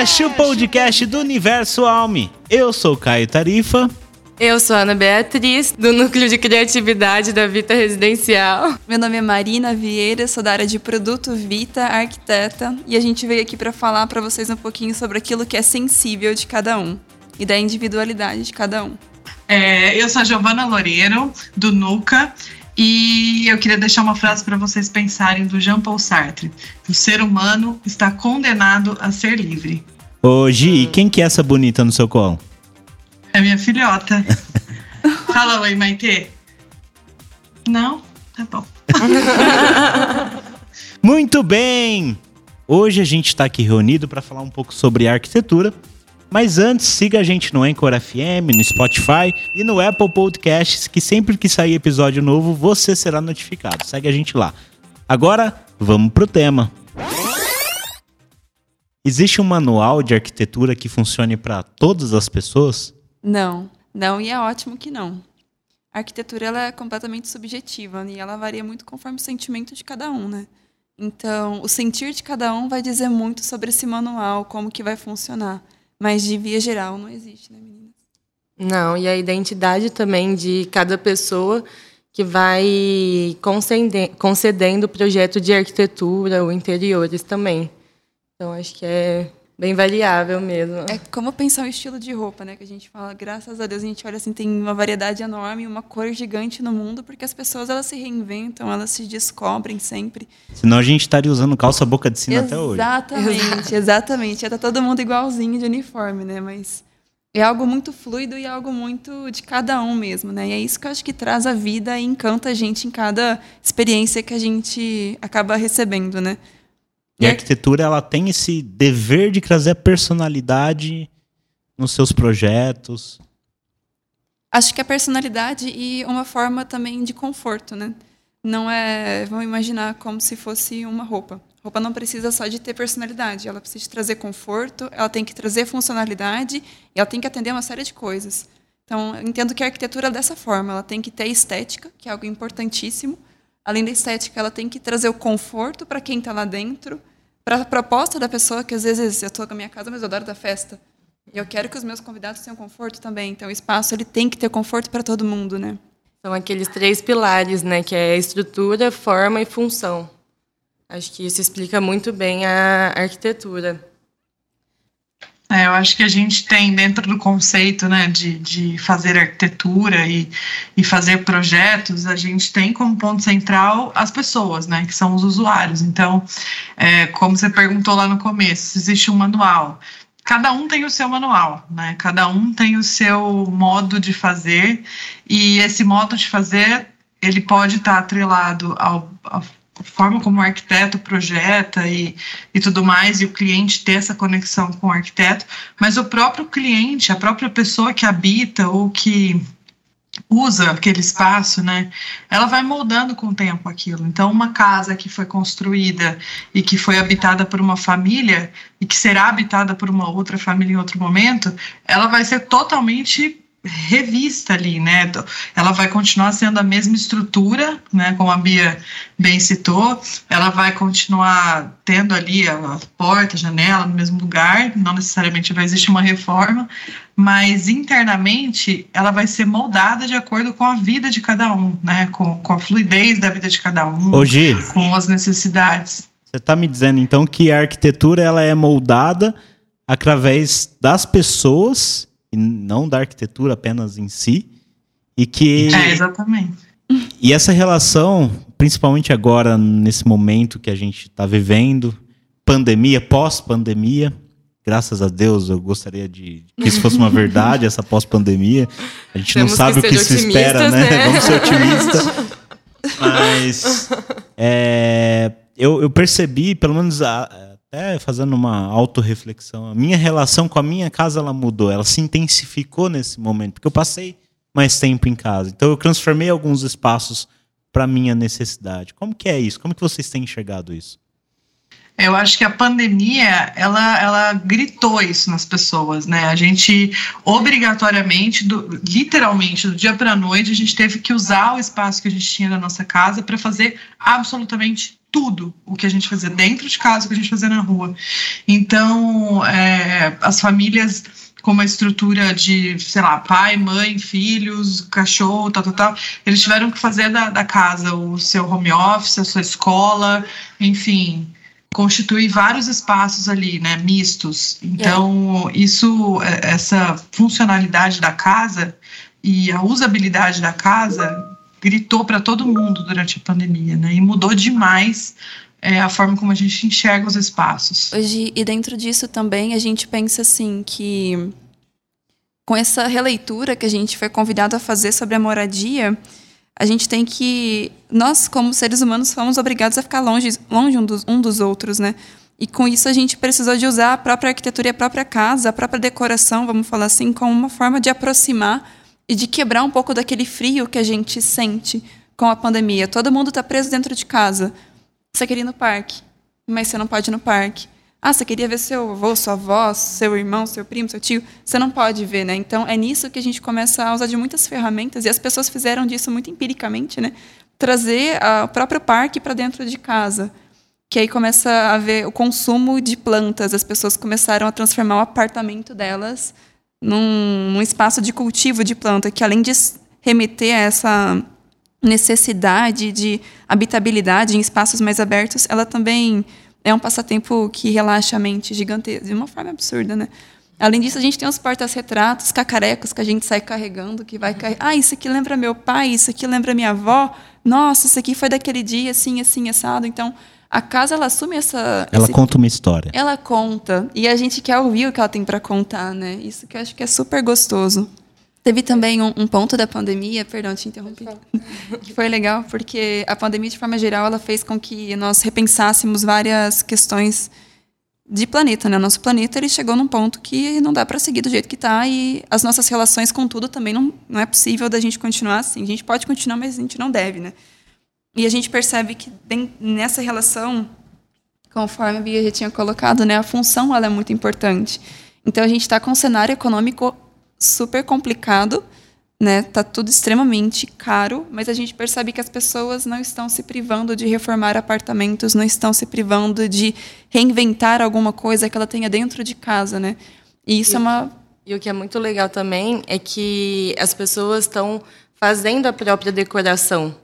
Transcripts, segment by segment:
Cast, o podcast do Universo Alme. Eu sou Caio Tarifa. Eu sou a Ana Beatriz, do Núcleo de Criatividade da Vita Residencial. Meu nome é Marina Vieira, sou da área de produto Vita, arquiteta, e a gente veio aqui para falar para vocês um pouquinho sobre aquilo que é sensível de cada um e da individualidade de cada um. É, eu sou a Giovana Loureiro, do NUCA, e eu queria deixar uma frase para vocês pensarem do Jean Paul Sartre. O ser humano está condenado a ser livre. Ô, Gi, quem que é essa bonita no seu colo? É minha filhota. Fala oi, Maite. Não? Tá bom. Muito bem! Hoje a gente está aqui reunido para falar um pouco sobre arquitetura. Mas antes, siga a gente no Anchor FM, no Spotify e no Apple Podcasts, que sempre que sair episódio novo, você será notificado. Segue a gente lá. Agora, vamos pro tema. Existe um manual de arquitetura que funcione para todas as pessoas? Não, não, e é ótimo que não. A arquitetura ela é completamente subjetiva né, e ela varia muito conforme o sentimento de cada um, né? Então, o sentir de cada um vai dizer muito sobre esse manual, como que vai funcionar. Mas de via geral não existe, né, meninas? Não, e a identidade também de cada pessoa que vai concedendo o projeto de arquitetura ou interiores também. Então, acho que é Bem variável mesmo. É como pensar o estilo de roupa, né? Que a gente fala, graças a Deus, a gente olha assim, tem uma variedade enorme, uma cor gigante no mundo, porque as pessoas elas se reinventam, elas se descobrem sempre. Senão a gente estaria usando calça boca de sino até hoje. Exatamente, exatamente. Já tá todo mundo igualzinho de uniforme, né? Mas é algo muito fluido e algo muito de cada um mesmo, né? E é isso que eu acho que traz a vida e encanta a gente em cada experiência que a gente acaba recebendo, né? E a arquitetura ela tem esse dever de trazer a personalidade nos seus projetos. Acho que a personalidade e uma forma também de conforto, né? Não é, vamos imaginar como se fosse uma roupa. A roupa não precisa só de ter personalidade, ela precisa trazer conforto, ela tem que trazer funcionalidade e ela tem que atender uma série de coisas. Então, entendo que a arquitetura é dessa forma, ela tem que ter estética, que é algo importantíssimo. Além da estética, ela tem que trazer o conforto para quem está lá dentro, para a proposta da pessoa, que às vezes eu estou com a minha casa, mas eu adoro da festa. E eu quero que os meus convidados tenham conforto também. Então, o espaço ele tem que ter conforto para todo mundo, né? São aqueles três pilares, né? Que é estrutura, forma e função. Acho que isso explica muito bem a arquitetura. É, eu acho que a gente tem dentro do conceito né, de, de fazer arquitetura e, e fazer projetos, a gente tem como ponto central as pessoas, né, que são os usuários. Então, é, como você perguntou lá no começo, existe um manual. Cada um tem o seu manual, né? Cada um tem o seu modo de fazer e esse modo de fazer ele pode estar atrelado ao, ao forma como o arquiteto projeta e, e tudo mais, e o cliente ter essa conexão com o arquiteto, mas o próprio cliente, a própria pessoa que habita ou que usa aquele espaço, né? Ela vai moldando com o tempo aquilo. Então, uma casa que foi construída e que foi habitada por uma família e que será habitada por uma outra família em outro momento, ela vai ser totalmente revista ali, né? Ela vai continuar sendo a mesma estrutura, né? Como a Bia bem citou, ela vai continuar tendo ali a porta, a janela no mesmo lugar, não necessariamente vai existir uma reforma, mas internamente ela vai ser moldada de acordo com a vida de cada um, né? Com, com a fluidez da vida de cada um, Hoje, com as necessidades. Você está me dizendo então que a arquitetura ela é moldada através das pessoas e não da arquitetura apenas em si. E que. É, exatamente. E essa relação, principalmente agora, nesse momento que a gente está vivendo, pandemia, pós-pandemia, graças a Deus, eu gostaria de que isso fosse uma verdade, essa pós-pandemia. A gente Temos não sabe o que se espera, né? né? Vamos ser otimistas. Mas é, eu, eu, percebi, pelo menos a, até fazendo uma autorreflexão, a minha relação com a minha casa ela mudou, ela se intensificou nesse momento, porque eu passei mais tempo em casa. Então eu transformei alguns espaços para minha necessidade. Como que é isso? Como que vocês têm enxergado isso? Eu acho que a pandemia, ela, ela gritou isso nas pessoas, né? A gente, obrigatoriamente, do, literalmente, do dia para a noite, a gente teve que usar o espaço que a gente tinha na nossa casa para fazer absolutamente tudo o que a gente fazia dentro de casa, o que a gente fazia na rua. Então, é, as famílias com uma estrutura de, sei lá, pai, mãe, filhos, cachorro, tal, tal, tal, eles tiveram que fazer da, da casa o seu home office, a sua escola, enfim, constituir vários espaços ali, né, mistos. Então, é. isso, essa funcionalidade da casa e a usabilidade da casa gritou para todo mundo durante a pandemia, né? E mudou demais é, a forma como a gente enxerga os espaços. Hoje, e dentro disso também, a gente pensa assim que com essa releitura que a gente foi convidado a fazer sobre a moradia, a gente tem que nós como seres humanos fomos obrigados a ficar longe longe um dos, um dos outros, né? E com isso a gente precisou de usar a própria arquitetura a própria casa, a própria decoração, vamos falar assim, como uma forma de aproximar e de quebrar um pouco daquele frio que a gente sente com a pandemia. Todo mundo está preso dentro de casa. Você queria ir no parque, mas você não pode ir no parque. Ah, você queria ver seu avô, sua avó, seu irmão, seu primo, seu tio? Você não pode ver, né? Então é nisso que a gente começa a usar de muitas ferramentas e as pessoas fizeram disso muito empiricamente, né? Trazer o próprio parque para dentro de casa. Que aí começa a ver o consumo de plantas. As pessoas começaram a transformar o apartamento delas num, num espaço de cultivo de planta, que além de remeter a essa necessidade de habitabilidade em espaços mais abertos, ela também é um passatempo que relaxa a mente gigantesca, de uma forma absurda, né? Além disso, a gente tem os portas-retratos cacarecos que a gente sai carregando, que vai carregar. Ah, isso aqui lembra meu pai, isso aqui lembra minha avó. Nossa, isso aqui foi daquele dia, assim, assim, assado. Então, a casa ela assume essa. Ela esse... conta uma história. Ela conta e a gente quer ouvir o que ela tem para contar, né? Isso que eu acho que é super gostoso. Teve também um, um ponto da pandemia, perdão, te interrompi, que foi legal porque a pandemia de forma geral ela fez com que nós repensássemos várias questões de planeta, né? Nosso planeta ele chegou num ponto que não dá para seguir do jeito que está e as nossas relações com tudo também não, não é possível da gente continuar assim. A gente pode continuar, mas a gente não deve, né? E a gente percebe que nessa relação, conforme a Bia já tinha colocado, né, a função ela é muito importante. Então a gente está com um cenário econômico super complicado, né? Tá tudo extremamente caro, mas a gente percebe que as pessoas não estão se privando de reformar apartamentos, não estão se privando de reinventar alguma coisa que ela tenha dentro de casa, né? E isso e, é uma e o que é muito legal também é que as pessoas estão fazendo a própria decoração.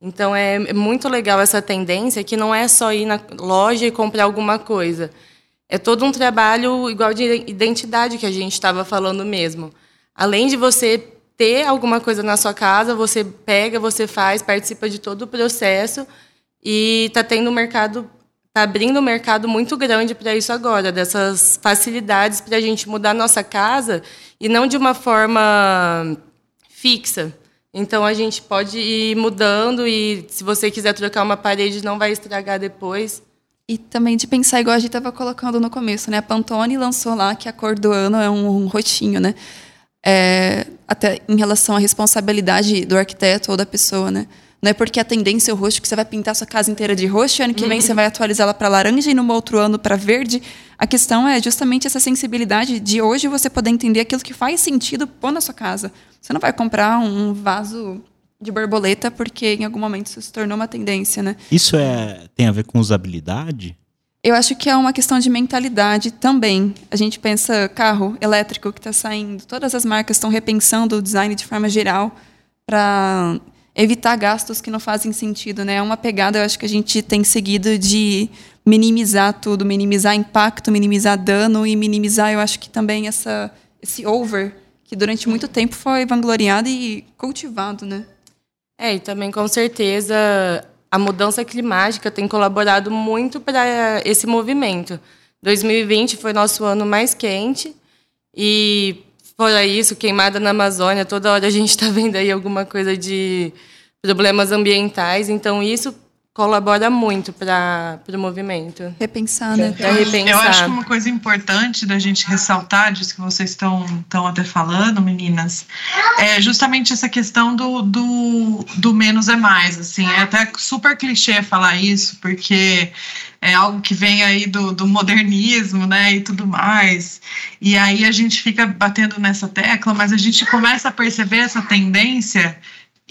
Então é muito legal essa tendência que não é só ir na loja e comprar alguma coisa. É todo um trabalho igual de identidade que a gente estava falando mesmo. Além de você ter alguma coisa na sua casa, você pega, você faz, participa de todo o processo e está tendo um mercado, está abrindo um mercado muito grande para isso agora, dessas facilidades para a gente mudar nossa casa e não de uma forma fixa. Então a gente pode ir mudando e se você quiser trocar uma parede não vai estragar depois. E também de pensar igual a gente estava colocando no começo, né? A Pantone lançou lá que a cor do ano é um, um roxinho, né? É, até em relação à responsabilidade do arquiteto ou da pessoa, né? Não é porque a tendência é o roxo que você vai pintar sua casa inteira de roxo, e ano que vem você vai atualizá-la para laranja e no outro ano para verde. A questão é justamente essa sensibilidade de hoje você poder entender aquilo que faz sentido pôr na sua casa. Você não vai comprar um vaso de borboleta porque em algum momento isso se tornou uma tendência, né? Isso é tem a ver com usabilidade? Eu acho que é uma questão de mentalidade também. A gente pensa carro elétrico que está saindo, todas as marcas estão repensando o design de forma geral para evitar gastos que não fazem sentido, né? É uma pegada, eu acho que a gente tem seguido de minimizar tudo, minimizar impacto, minimizar dano e minimizar, eu acho que também essa esse over que durante muito tempo foi vangloriado e cultivado, né? É, e também com certeza a mudança climática tem colaborado muito para esse movimento. 2020 foi nosso ano mais quente e Fora isso, queimada na Amazônia, toda hora a gente está vendo aí alguma coisa de problemas ambientais, então isso colabora muito para o movimento. Repensar, né? Pra repensar. Eu acho que uma coisa importante da gente ressaltar, disso que vocês estão, estão até falando, meninas, é justamente essa questão do, do, do menos é mais. Assim, é até super clichê falar isso, porque é algo que vem aí do, do modernismo, né, e tudo mais. E aí a gente fica batendo nessa tecla, mas a gente começa a perceber essa tendência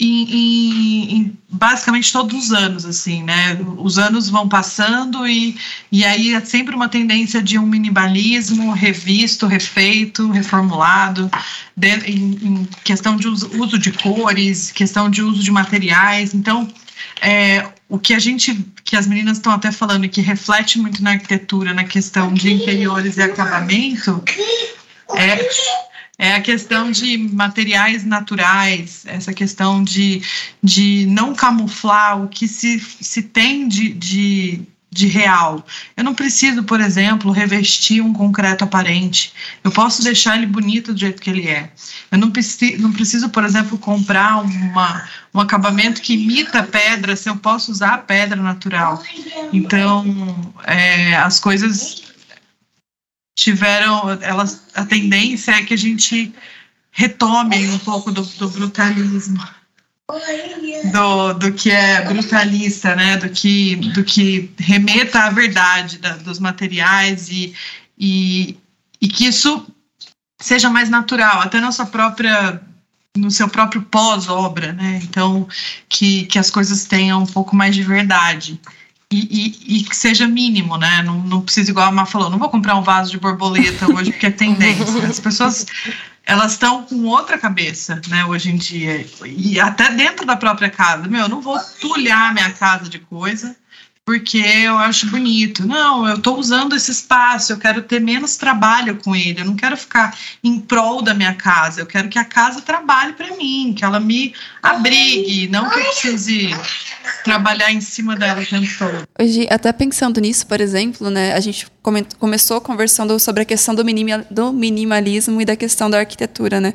em, em, em, basicamente todos os anos, assim, né? Os anos vão passando e, e aí é sempre uma tendência de um minimalismo revisto, refeito, reformulado, de, em, em, questão de uso, uso, de cores, questão de uso de materiais. Então, é, o que a gente, que as meninas estão até falando, que reflete muito na arquitetura, na questão de interiores e acabamento, é é a questão de materiais naturais, essa questão de, de não camuflar o que se, se tem de, de, de real. Eu não preciso, por exemplo, revestir um concreto aparente. Eu posso deixar ele bonito do jeito que ele é. Eu não preciso, não preciso por exemplo, comprar uma, um acabamento que imita pedra se eu posso usar a pedra natural. Então, é, as coisas tiveram, elas, a tendência é que a gente retome um pouco do, do brutalismo. Do, do que é brutalista, né? Do que, do que remeta à verdade da, dos materiais e, e, e que isso seja mais natural, até na sua própria no seu próprio pós-obra, né? Então, que, que as coisas tenham um pouco mais de verdade. E, e, e, que seja mínimo, né? Não, não precisa, igual a Má falou, não vou comprar um vaso de borboleta hoje porque é tendência. As pessoas, elas estão com outra cabeça, né, hoje em dia. E até dentro da própria casa. Meu, eu não vou tulhar minha casa de coisa porque eu acho bonito. Não, eu estou usando esse espaço, eu quero ter menos trabalho com ele, eu não quero ficar em prol da minha casa, eu quero que a casa trabalhe para mim, que ela me abrigue, não que eu precise trabalhar em cima dela o tempo todo. Hoje, até pensando nisso, por exemplo, né, a gente começou conversando sobre a questão do, do minimalismo e da questão da arquitetura, né?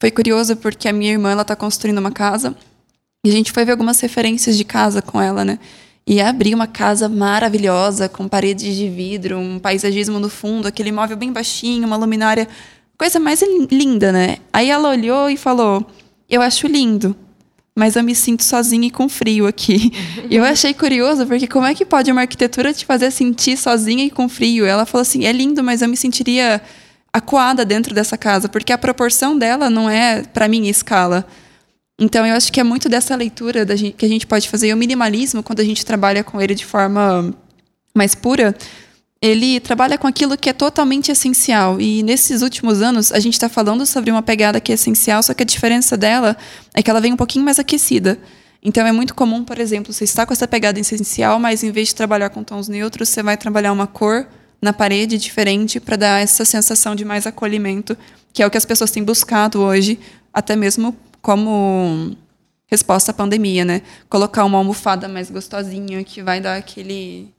Foi curioso porque a minha irmã ela está construindo uma casa e a gente foi ver algumas referências de casa com ela, né? e abrir uma casa maravilhosa com paredes de vidro, um paisagismo no fundo, aquele móvel bem baixinho, uma luminária, coisa mais linda, né? Aí ela olhou e falou: "Eu acho lindo, mas eu me sinto sozinha e com frio aqui". e eu achei curioso porque como é que pode uma arquitetura te fazer sentir sozinha e com frio? Ela falou assim: "É lindo, mas eu me sentiria acuada dentro dessa casa, porque a proporção dela não é para minha escala". Então, eu acho que é muito dessa leitura que a gente pode fazer. E o minimalismo, quando a gente trabalha com ele de forma mais pura, ele trabalha com aquilo que é totalmente essencial. E nesses últimos anos, a gente está falando sobre uma pegada que é essencial, só que a diferença dela é que ela vem um pouquinho mais aquecida. Então, é muito comum, por exemplo, você está com essa pegada essencial, mas em vez de trabalhar com tons neutros, você vai trabalhar uma cor na parede diferente para dar essa sensação de mais acolhimento, que é o que as pessoas têm buscado hoje, até mesmo como resposta à pandemia, né? Colocar uma almofada mais gostosinha que vai dar aquele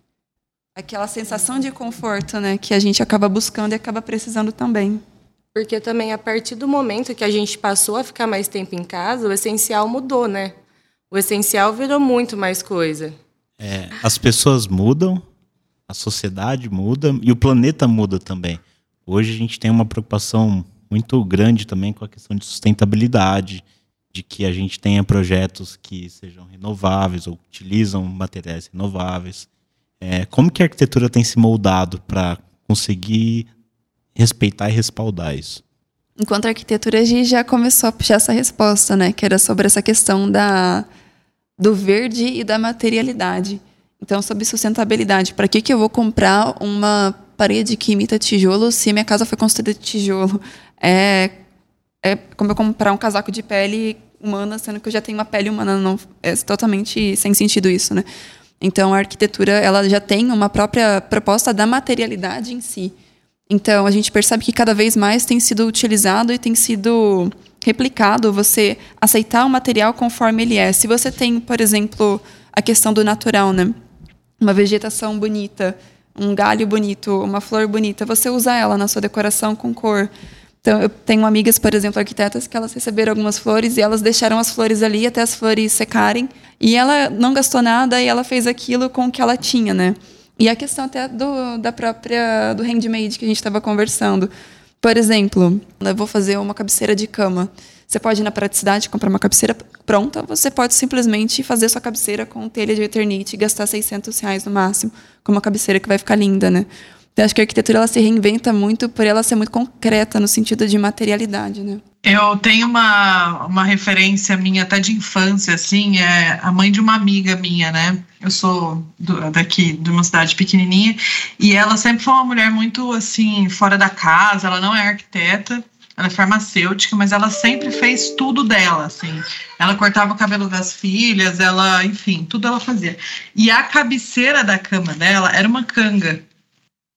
aquela sensação de conforto, né, que a gente acaba buscando e acaba precisando também. Porque também a partir do momento que a gente passou a ficar mais tempo em casa, o essencial mudou, né? O essencial virou muito mais coisa. É, as pessoas mudam, a sociedade muda e o planeta muda também. Hoje a gente tem uma preocupação muito grande também com a questão de sustentabilidade, de que a gente tenha projetos que sejam renováveis ou utilizam materiais renováveis. É, como que a arquitetura tem se moldado para conseguir respeitar e respaldar isso? Enquanto a arquitetura a gente já começou a puxar essa resposta, né, que era sobre essa questão da do verde e da materialidade. Então, sobre sustentabilidade, para que que eu vou comprar uma parede que imita tijolo se minha casa foi construída de tijolo? É é como eu comprar um casaco de pele humana, sendo que eu já tenho uma pele humana. Não, é totalmente sem sentido isso, né? Então, a arquitetura ela já tem uma própria proposta da materialidade em si. Então, a gente percebe que cada vez mais tem sido utilizado e tem sido replicado você aceitar o material conforme ele é. Se você tem, por exemplo, a questão do natural, né? Uma vegetação bonita, um galho bonito, uma flor bonita, você usa ela na sua decoração com cor. Então, eu tenho amigas, por exemplo, arquitetas, que elas receberam algumas flores e elas deixaram as flores ali até as flores secarem. E ela não gastou nada e ela fez aquilo com o que ela tinha, né? E a questão até do, da própria do handmade que a gente estava conversando. Por exemplo, eu vou fazer uma cabeceira de cama. Você pode ir na praticidade comprar uma cabeceira pronta, você pode simplesmente fazer sua cabeceira com telha de eternite e gastar 600 reais no máximo, com uma cabeceira que vai ficar linda, né? Então, acho que a arquitetura ela se reinventa muito por ela ser muito concreta no sentido de materialidade, né? Eu tenho uma, uma referência minha até de infância, assim, é a mãe de uma amiga minha, né? Eu sou do, daqui, de uma cidade pequenininha, e ela sempre foi uma mulher muito, assim, fora da casa, ela não é arquiteta, ela é farmacêutica, mas ela sempre fez tudo dela, assim. Ela cortava o cabelo das filhas, ela, enfim, tudo ela fazia. E a cabeceira da cama dela era uma canga.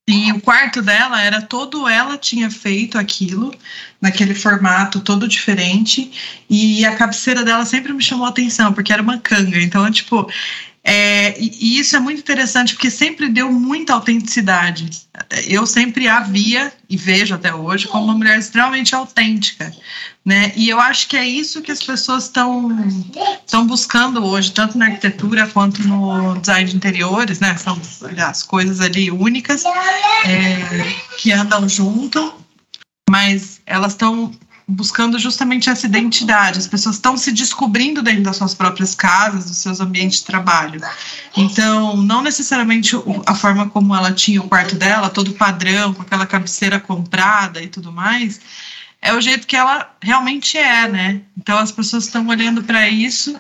E o quarto dela era todo ela tinha feito aquilo, naquele formato todo diferente. E a cabeceira dela sempre me chamou atenção, porque era uma canga. Então, tipo, é, e isso é muito interessante porque sempre deu muita autenticidade. Eu sempre a via e vejo até hoje como uma mulher extremamente autêntica, né? E eu acho que é isso que as pessoas estão estão buscando hoje, tanto na arquitetura quanto no design de interiores, né? São as coisas ali únicas é, que andam junto, mas elas estão buscando justamente essa identidade. As pessoas estão se descobrindo dentro das suas próprias casas, dos seus ambientes de trabalho. Então, não necessariamente a forma como ela tinha o quarto dela, todo padrão, com aquela cabeceira comprada e tudo mais, é o jeito que ela realmente é, né? Então, as pessoas estão olhando para isso,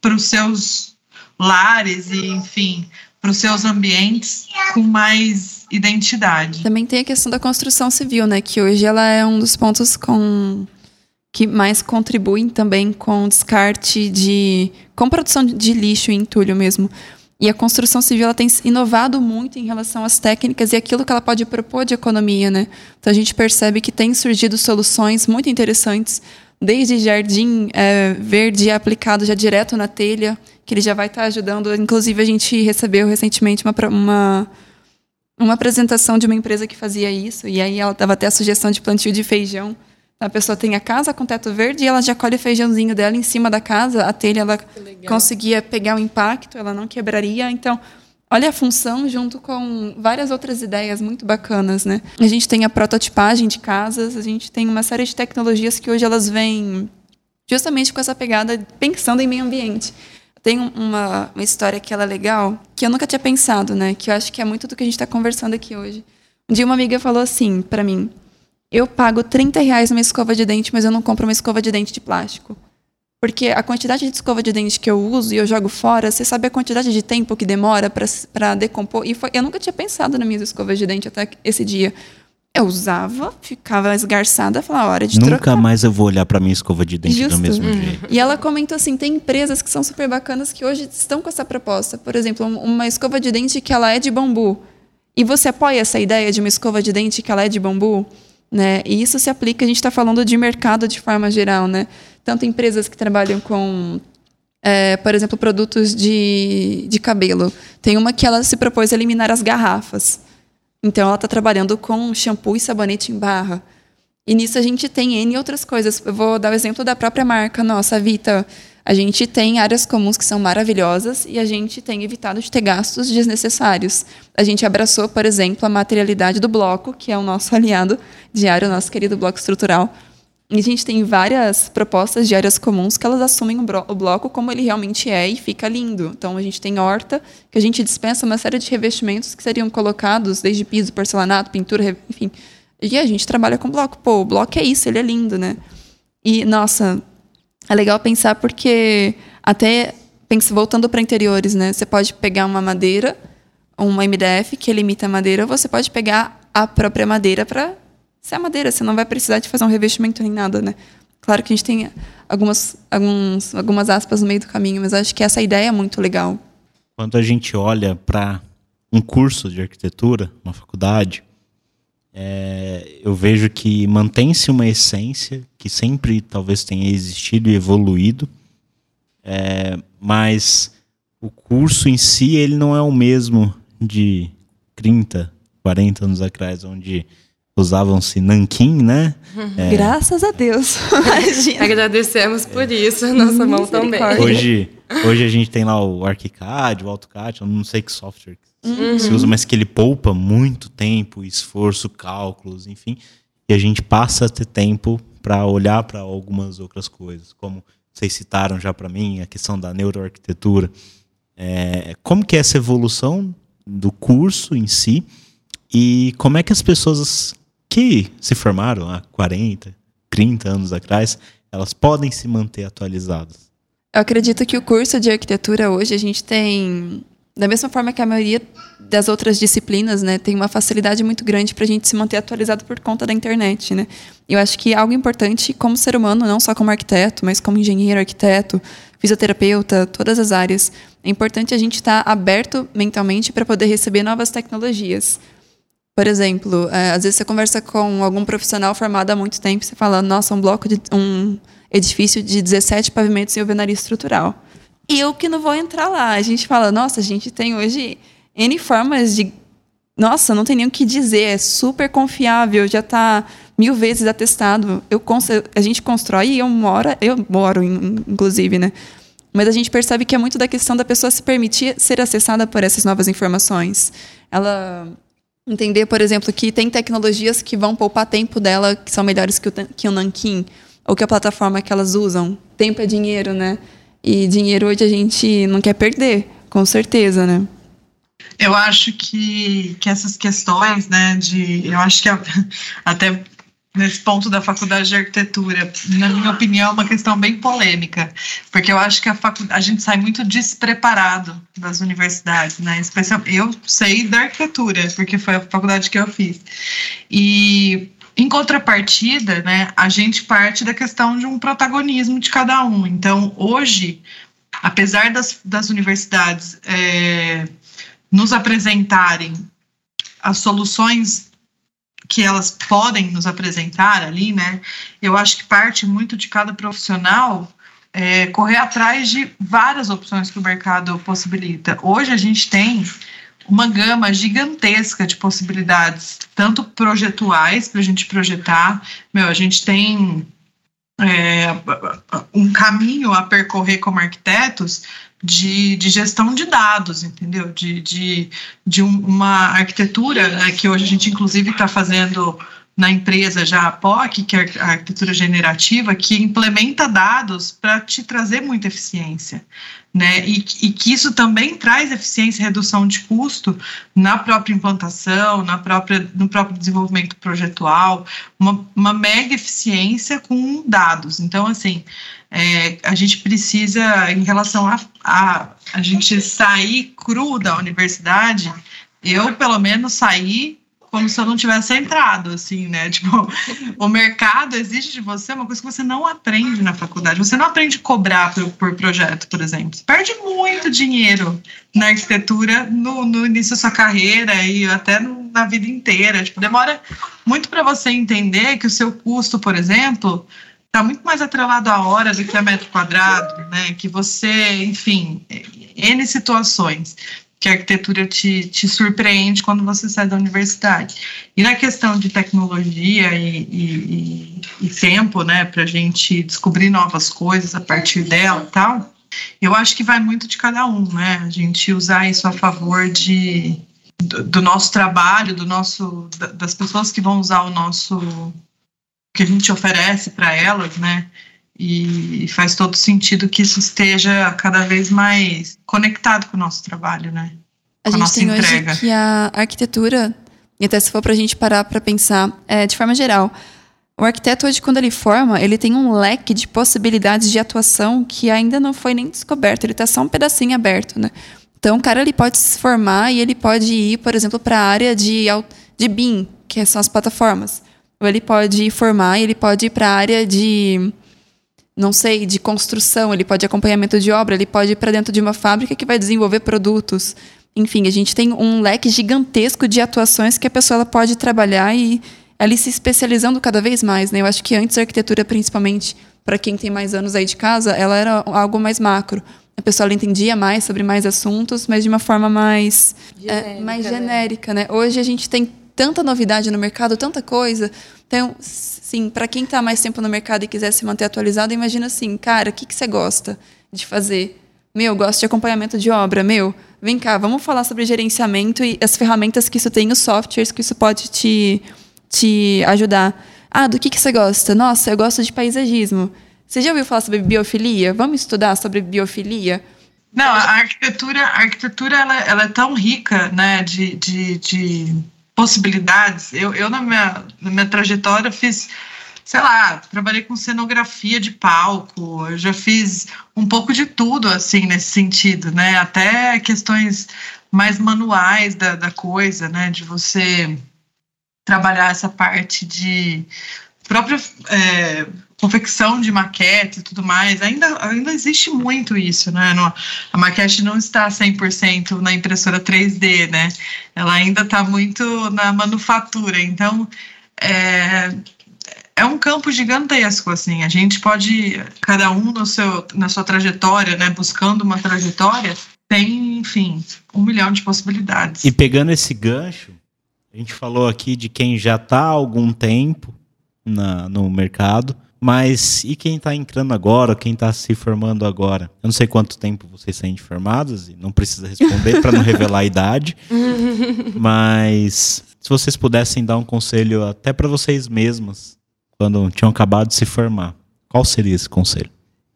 para os seus lares e, enfim, para os seus ambientes com mais identidade. Também tem a questão da construção civil, né? Que hoje ela é um dos pontos com que mais contribuem também com descarte de com produção de lixo e entulho mesmo. E a construção civil ela tem inovado muito em relação às técnicas e aquilo que ela pode propor de economia, né? Então a gente percebe que tem surgido soluções muito interessantes, desde jardim é, verde aplicado já direto na telha, que ele já vai estar ajudando. Inclusive a gente recebeu recentemente uma, uma uma apresentação de uma empresa que fazia isso, e aí ela dava até a sugestão de plantio de feijão. A pessoa tem a casa com teto verde e ela já colhe o feijãozinho dela em cima da casa, a telha ela conseguia pegar o impacto, ela não quebraria. Então, olha a função junto com várias outras ideias muito bacanas, né? A gente tem a prototipagem de casas, a gente tem uma série de tecnologias que hoje elas vêm justamente com essa pegada pensando em meio ambiente. Tem uma, uma história que ela é legal, que eu nunca tinha pensado, né? Que eu acho que é muito do que a gente está conversando aqui hoje. Um dia uma amiga falou assim para mim: Eu pago 30 reais numa escova de dente, mas eu não compro uma escova de dente de plástico. Porque a quantidade de escova de dente que eu uso e eu jogo fora, você sabe a quantidade de tempo que demora para decompor? E foi, eu nunca tinha pensado nas minhas escovas de dente até esse dia. Eu usava, ficava esgarçada, falava, hora de Nunca trocar. mais eu vou olhar para minha escova de dente Justo. do mesmo jeito. E ela comentou assim, tem empresas que são super bacanas que hoje estão com essa proposta. Por exemplo, uma escova de dente que ela é de bambu. E você apoia essa ideia de uma escova de dente que ela é de bambu? Né? E isso se aplica, a gente está falando de mercado de forma geral. Né? Tanto empresas que trabalham com é, por exemplo, produtos de, de cabelo. Tem uma que ela se propôs a eliminar as garrafas. Então, ela está trabalhando com shampoo e sabonete em barra. E nisso a gente tem N outras coisas. Eu vou dar o exemplo da própria marca nossa, Vita. A gente tem áreas comuns que são maravilhosas e a gente tem evitado de ter gastos desnecessários. A gente abraçou, por exemplo, a materialidade do bloco, que é o nosso aliado diário, o nosso querido bloco estrutural. E a gente tem várias propostas de áreas comuns que elas assumem o bloco como ele realmente é e fica lindo. Então a gente tem horta, que a gente dispensa uma série de revestimentos que seriam colocados desde piso, porcelanato, pintura, enfim. E a gente trabalha com bloco. Pô, o bloco é isso, ele é lindo, né? E, nossa, é legal pensar porque até voltando para interiores, né? Você pode pegar uma madeira, uma MDF que limita a madeira, você pode pegar a própria madeira para se é madeira, você não vai precisar de fazer um revestimento nem nada, né? Claro que a gente tem algumas, alguns, algumas aspas no meio do caminho, mas acho que essa ideia é muito legal. Quando a gente olha para um curso de arquitetura, uma faculdade, é, eu vejo que mantém-se uma essência que sempre talvez tenha existido e evoluído, é, mas o curso em si ele não é o mesmo de 30, 40 anos atrás, onde usavam-se nanquim, né? É... Graças a Deus. Agradecemos por isso, nossa mão também. Hoje, hoje a gente tem lá o ArchiCAD, o AutoCAD, eu não sei que software uhum. se usa, mas que ele poupa muito tempo, esforço, cálculos, enfim. E a gente passa a ter tempo para olhar para algumas outras coisas, como vocês citaram já para mim, a questão da neuroarquitetura. É, como que é essa evolução do curso em si e como é que as pessoas que se formaram há 40, 30 anos atrás, elas podem se manter atualizadas. Eu acredito que o curso de arquitetura hoje a gente tem, da mesma forma que a maioria das outras disciplinas, né, tem uma facilidade muito grande para a gente se manter atualizado por conta da internet, né. Eu acho que algo importante como ser humano, não só como arquiteto, mas como engenheiro, arquiteto, fisioterapeuta, todas as áreas, é importante a gente estar tá aberto mentalmente para poder receber novas tecnologias. Por exemplo, é, às vezes você conversa com algum profissional formado há muito tempo, você fala, nossa, um bloco de um edifício de 17 pavimentos em alvenaria estrutural. Eu que não vou entrar lá. A gente fala, nossa, a gente tem hoje N formas de. Nossa, não tem nem o que dizer, é super confiável, já está mil vezes atestado. Eu, a gente constrói e eu moro, eu moro, inclusive, né? Mas a gente percebe que é muito da questão da pessoa se permitir ser acessada por essas novas informações. Ela entender, por exemplo, que tem tecnologias que vão poupar tempo dela, que são melhores que o, que o Nankin, ou que a plataforma que elas usam. Tempo é dinheiro, né? E dinheiro hoje a gente não quer perder, com certeza, né? Eu acho que, que essas questões, né, de. Eu acho que até nesse ponto da faculdade de arquitetura, na minha opinião, é uma questão bem polêmica, porque eu acho que a, facu... a gente sai muito despreparado das universidades, né? Especial... Eu sei da arquitetura, porque foi a faculdade que eu fiz. E em contrapartida, né, a gente parte da questão de um protagonismo de cada um. Então, hoje, apesar das, das universidades é, nos apresentarem as soluções que elas podem nos apresentar ali, né? Eu acho que parte muito de cada profissional é, correr atrás de várias opções que o mercado possibilita. Hoje a gente tem uma gama gigantesca de possibilidades, tanto projetuais para a gente projetar. Meu, a gente tem é, um caminho a percorrer como arquitetos de, de gestão de dados, entendeu? De, de, de um, uma arquitetura né, que hoje a gente, inclusive, está fazendo na empresa já a POC, que é a arquitetura generativa, que implementa dados para te trazer muita eficiência. Né? E, e, que isso também traz eficiência e redução de custo na própria implantação, na própria, no próprio desenvolvimento projetual, uma, uma mega eficiência com dados. Então, assim, é, a gente precisa, em relação a, a a gente sair cru da universidade, eu, pelo menos, saí como se eu não tivesse entrado, assim, né? Tipo, o mercado exige de você uma coisa que você não aprende na faculdade. Você não aprende cobrar por, por projeto, por exemplo. Você perde muito dinheiro na arquitetura no, no início da sua carreira e até no, na vida inteira. Tipo, demora muito para você entender que o seu custo, por exemplo, está muito mais atrelado à hora do que a metro quadrado, né? Que você, enfim, N situações que a arquitetura te, te surpreende quando você sai da universidade. E na questão de tecnologia e, e, e tempo, né, para a gente descobrir novas coisas a partir dela e tal, eu acho que vai muito de cada um, né? A gente usar isso a favor de, do, do nosso trabalho, do nosso, das pessoas que vão usar o nosso que a gente oferece para elas, né? E faz todo sentido que isso esteja cada vez mais conectado com o nosso trabalho, né? Com a gente a tem entrega. hoje que a arquitetura, e até se for para a gente parar para pensar, é, de forma geral, o arquiteto hoje, quando ele forma, ele tem um leque de possibilidades de atuação que ainda não foi nem descoberto, ele está só um pedacinho aberto, né? Então, o cara ele pode se formar e ele pode ir, por exemplo, para a área de, de BIM, que são as plataformas. Ou ele pode formar e ele pode ir para a área de não sei, de construção, ele pode acompanhamento de obra, ele pode ir para dentro de uma fábrica que vai desenvolver produtos. Enfim, a gente tem um leque gigantesco de atuações que a pessoa pode trabalhar e ali se especializando cada vez mais. Né? Eu acho que antes a arquitetura, principalmente para quem tem mais anos aí de casa, ela era algo mais macro. A pessoa entendia mais sobre mais assuntos, mas de uma forma mais genérica, é, mais genérica né? Hoje a gente tem tanta novidade no mercado, tanta coisa. Então, sim, para quem está mais tempo no mercado e quiser se manter atualizado, imagina assim, cara, o que, que você gosta de fazer? Meu, gosto de acompanhamento de obra. Meu, vem cá, vamos falar sobre gerenciamento e as ferramentas que isso tem, os softwares que isso pode te, te ajudar. Ah, do que, que você gosta? Nossa, eu gosto de paisagismo. Você já ouviu falar sobre biofilia? Vamos estudar sobre biofilia? Não, a arquitetura, a arquitetura ela, ela é tão rica, né, de, de, de possibilidades. Eu, eu na, minha, na minha trajetória, fiz sei lá, trabalhei com cenografia de palco, eu já fiz um pouco de tudo, assim, nesse sentido, né? Até questões mais manuais da, da coisa, né? De você trabalhar essa parte de própria é, confecção de maquete e tudo mais, ainda, ainda existe muito isso, né? A maquete não está 100% na impressora 3D, né? Ela ainda está muito na manufatura. Então, é, é um campo gigantesco, assim. A gente pode, cada um no seu, na sua trajetória, né? Buscando uma trajetória, tem, enfim, um milhão de possibilidades. E pegando esse gancho, a gente falou aqui de quem já está há algum tempo na, no mercado mas e quem está entrando agora, quem está se formando agora? Eu não sei quanto tempo vocês saem de formados e não precisa responder para não revelar a idade. mas se vocês pudessem dar um conselho até para vocês mesmas, quando tinham acabado de se formar, qual seria esse conselho?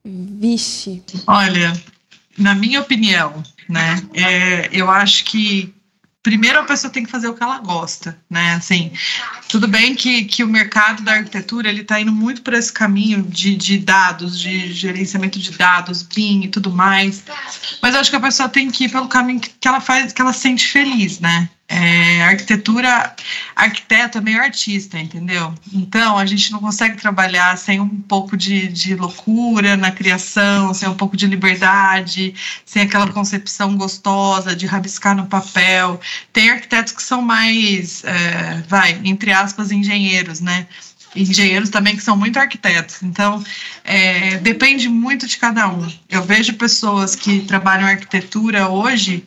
Vixe. Olha, na minha opinião, né, é, eu acho que primeiro a pessoa tem que fazer o que ela gosta, né? Assim, tudo bem que, que o mercado da arquitetura ele está indo muito por esse caminho de, de dados, de gerenciamento de dados, BIM e tudo mais, mas eu acho que a pessoa tem que ir pelo caminho que ela faz, que ela sente feliz, né? É, arquitetura, arquiteto é meio artista, entendeu? Então a gente não consegue trabalhar sem um pouco de, de loucura na criação, sem um pouco de liberdade, sem aquela concepção gostosa de rabiscar no papel. Tem arquitetos que são mais, é, vai, entre aspas, engenheiros, né? engenheiros também que são muito arquitetos. Então, é, depende muito de cada um. Eu vejo pessoas que trabalham arquitetura hoje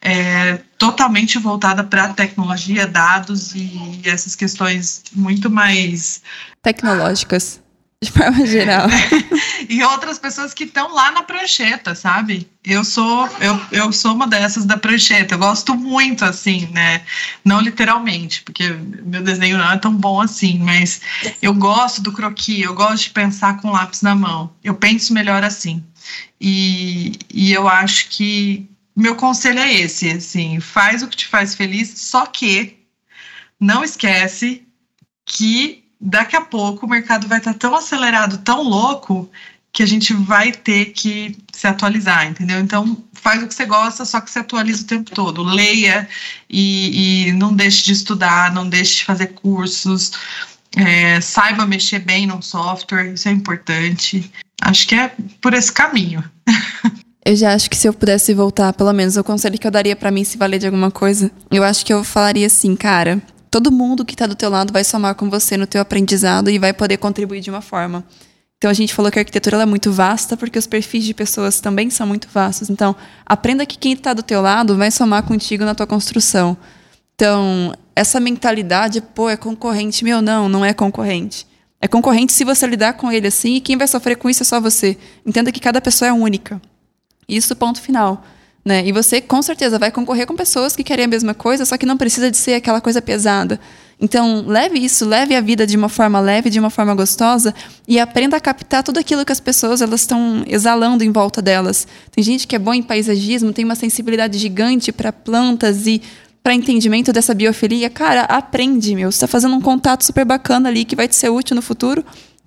é, totalmente voltada para a tecnologia, dados e essas questões muito mais tecnológicas, de forma geral. e outras pessoas que estão lá na prancheta, sabe? Eu sou eu, eu sou uma dessas da prancheta. Eu gosto muito assim, né? Não literalmente, porque meu desenho não é tão bom assim, mas eu gosto do croquis, eu gosto de pensar com lápis na mão. Eu penso melhor assim. E, e eu acho que meu conselho é esse, assim, faz o que te faz feliz, só que não esquece que daqui a pouco o mercado vai estar tão acelerado, tão louco, que a gente vai ter que se atualizar, entendeu? Então, faz o que você gosta, só que se atualiza o tempo todo. Leia e, e não deixe de estudar, não deixe de fazer cursos, é, saiba mexer bem no software, isso é importante. Acho que é por esse caminho. Eu já acho que se eu pudesse voltar, pelo menos o conselho que eu daria para mim se valer de alguma coisa, eu acho que eu falaria assim, cara, todo mundo que tá do teu lado vai somar com você no teu aprendizado e vai poder contribuir de uma forma. Então a gente falou que a arquitetura é muito vasta porque os perfis de pessoas também são muito vastos. Então, aprenda que quem está do teu lado vai somar contigo na tua construção. Então, essa mentalidade, pô, é concorrente, meu, não, não é concorrente. É concorrente se você lidar com ele assim, e quem vai sofrer com isso é só você. Entenda que cada pessoa é única. Isso, ponto final. Né? E você, com certeza, vai concorrer com pessoas que querem a mesma coisa, só que não precisa de ser aquela coisa pesada. Então, leve isso, leve a vida de uma forma leve, de uma forma gostosa e aprenda a captar tudo aquilo que as pessoas elas estão exalando em volta delas. Tem gente que é bom em paisagismo, tem uma sensibilidade gigante para plantas e para entendimento dessa biofilia. Cara, aprende, meu. Você está fazendo um contato super bacana ali que vai te ser útil no futuro,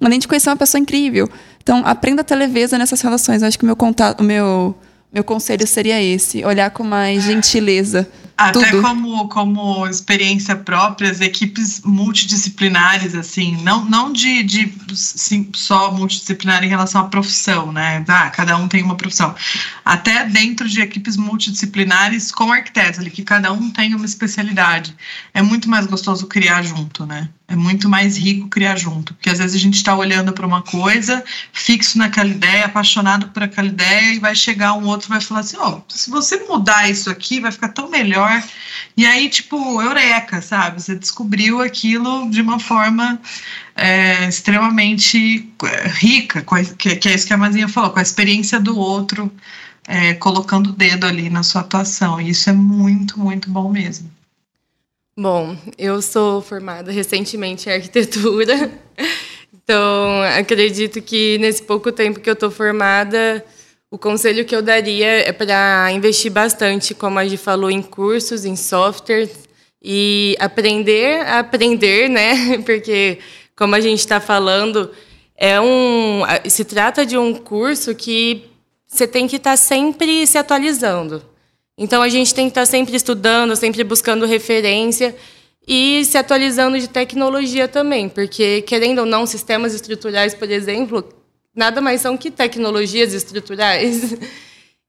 além de conhecer uma pessoa incrível. Então, aprenda a ter leveza nessas relações. Eu acho que o meu contato, o meu, meu conselho seria esse: olhar com mais gentileza até Tudo. como, como experiência própria, as equipes multidisciplinares, assim, não, não de, de sim, só multidisciplinar em relação à profissão, né? Ah, cada um tem uma profissão. Até dentro de equipes multidisciplinares com arquitetos, ali, que cada um tem uma especialidade. É muito mais gostoso criar junto, né? É muito mais rico criar junto, porque às vezes a gente está olhando para uma coisa, fixo naquela ideia, apaixonado por aquela ideia, e vai chegar um outro e vai falar assim: ó, oh, se você mudar isso aqui, vai ficar tão melhor. E aí, tipo, eureka, sabe? Você descobriu aquilo de uma forma é, extremamente é, rica, que, que é isso que a Mazinha falou, com a experiência do outro, é, colocando o dedo ali na sua atuação. E isso é muito, muito bom mesmo. Bom, eu sou formada recentemente em arquitetura, então acredito que nesse pouco tempo que eu estou formada, o conselho que eu daria é para investir bastante, como a gente falou, em cursos, em software e aprender a aprender, né? Porque como a gente está falando, é um, se trata de um curso que você tem que estar tá sempre se atualizando. Então a gente tem que estar tá sempre estudando, sempre buscando referência e se atualizando de tecnologia também, porque querendo ou não, sistemas estruturais, por exemplo, nada mais são que tecnologias estruturais.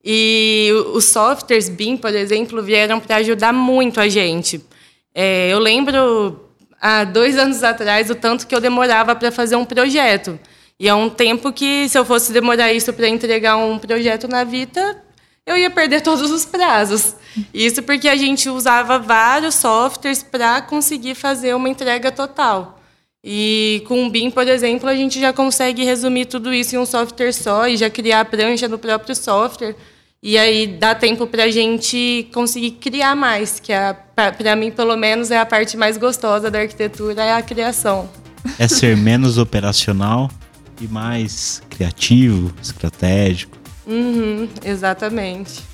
E os softwares BIM, por exemplo, vieram para ajudar muito a gente. É, eu lembro, há dois anos atrás, o tanto que eu demorava para fazer um projeto. E é um tempo que, se eu fosse demorar isso para entregar um projeto na Vita, eu ia perder todos os prazos. Isso porque a gente usava vários softwares para conseguir fazer uma entrega total. E com o BIM, por exemplo, a gente já consegue resumir tudo isso em um software só e já criar a prancha no próprio software. E aí dá tempo para a gente conseguir criar mais, que é para mim, pelo menos, é a parte mais gostosa da arquitetura, é a criação. É ser menos operacional e mais criativo, estratégico. Uhum, exatamente.